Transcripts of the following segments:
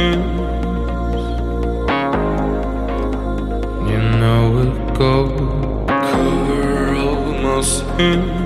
You know it goes. Cover all my sins.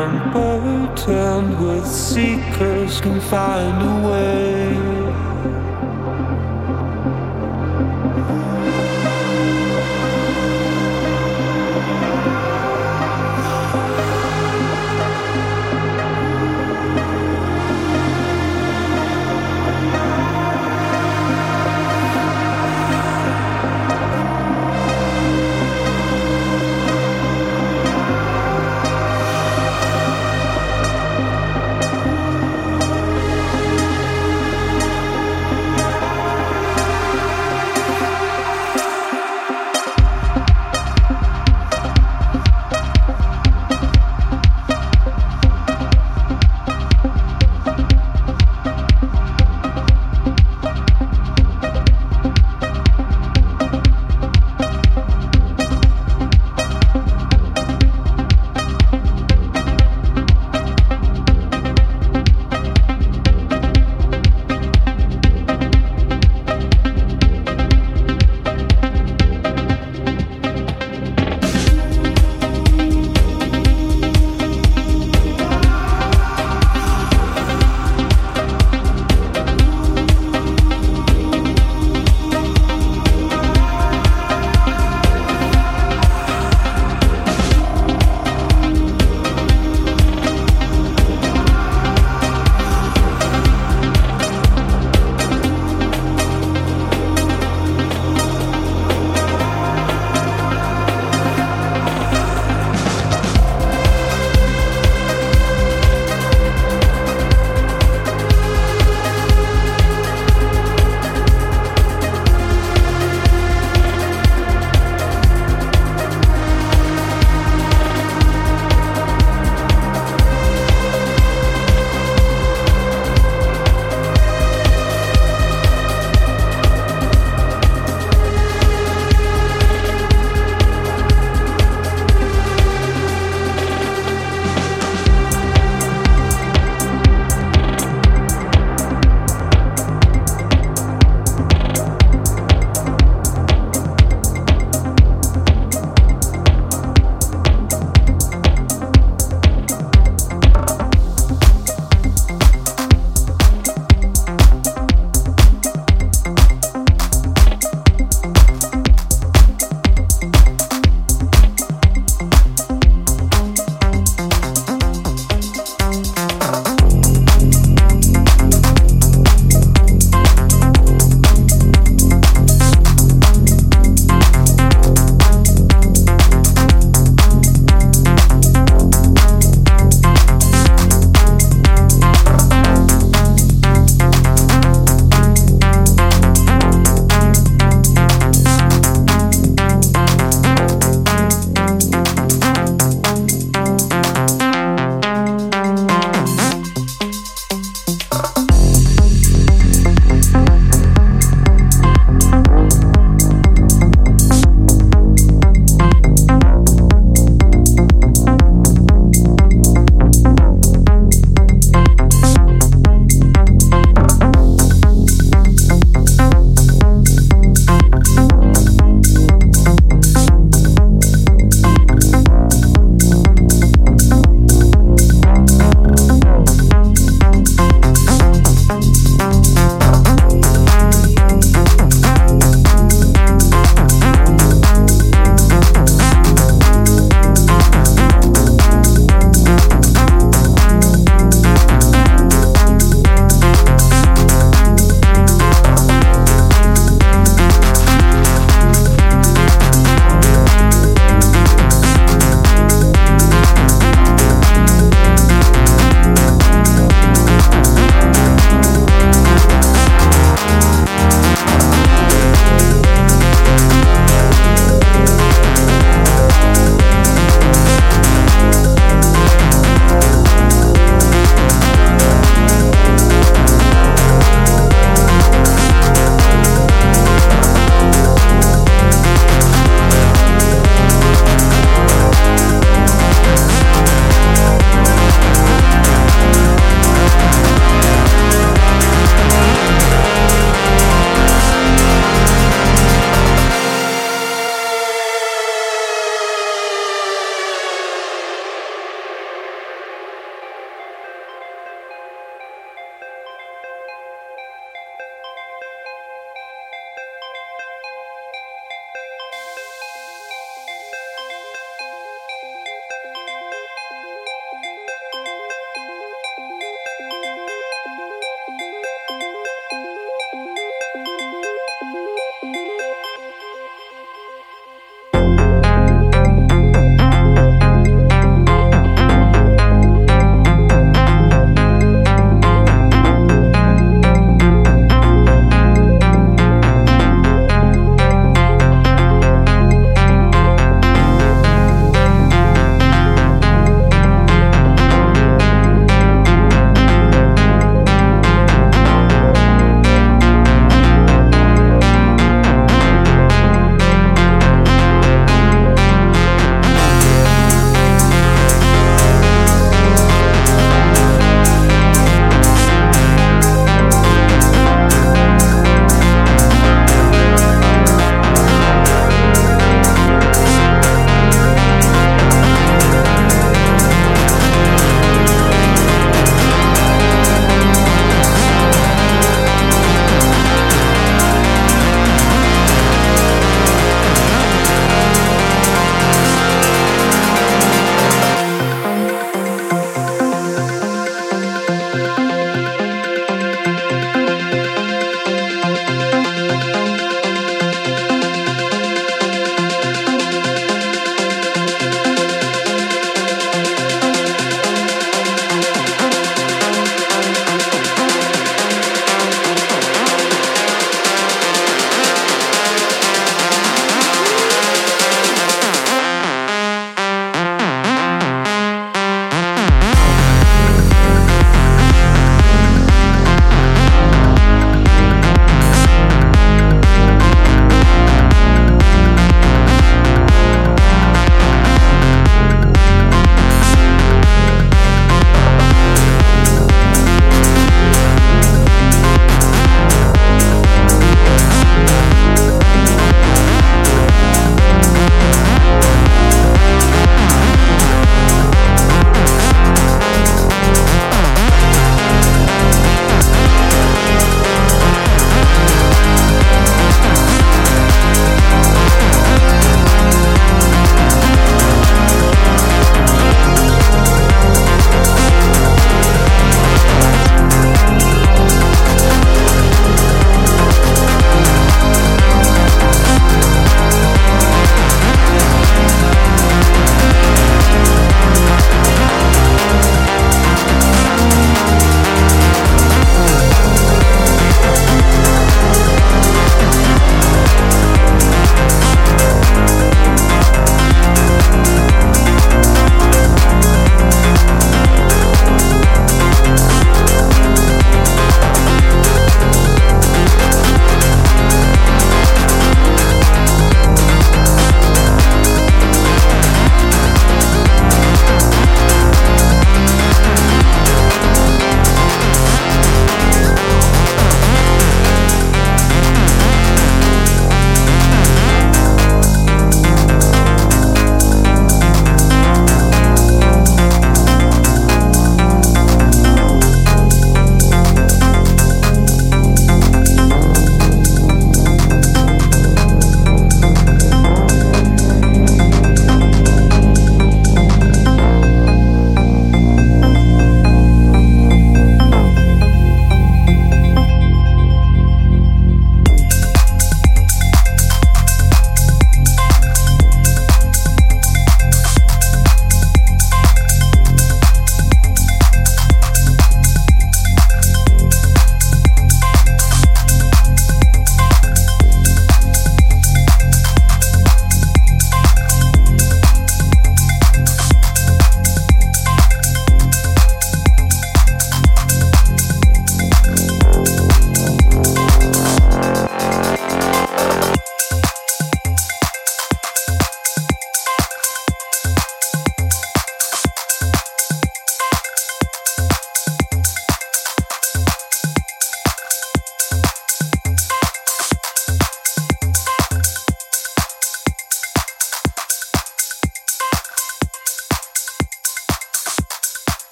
I'm with seekers can find a way.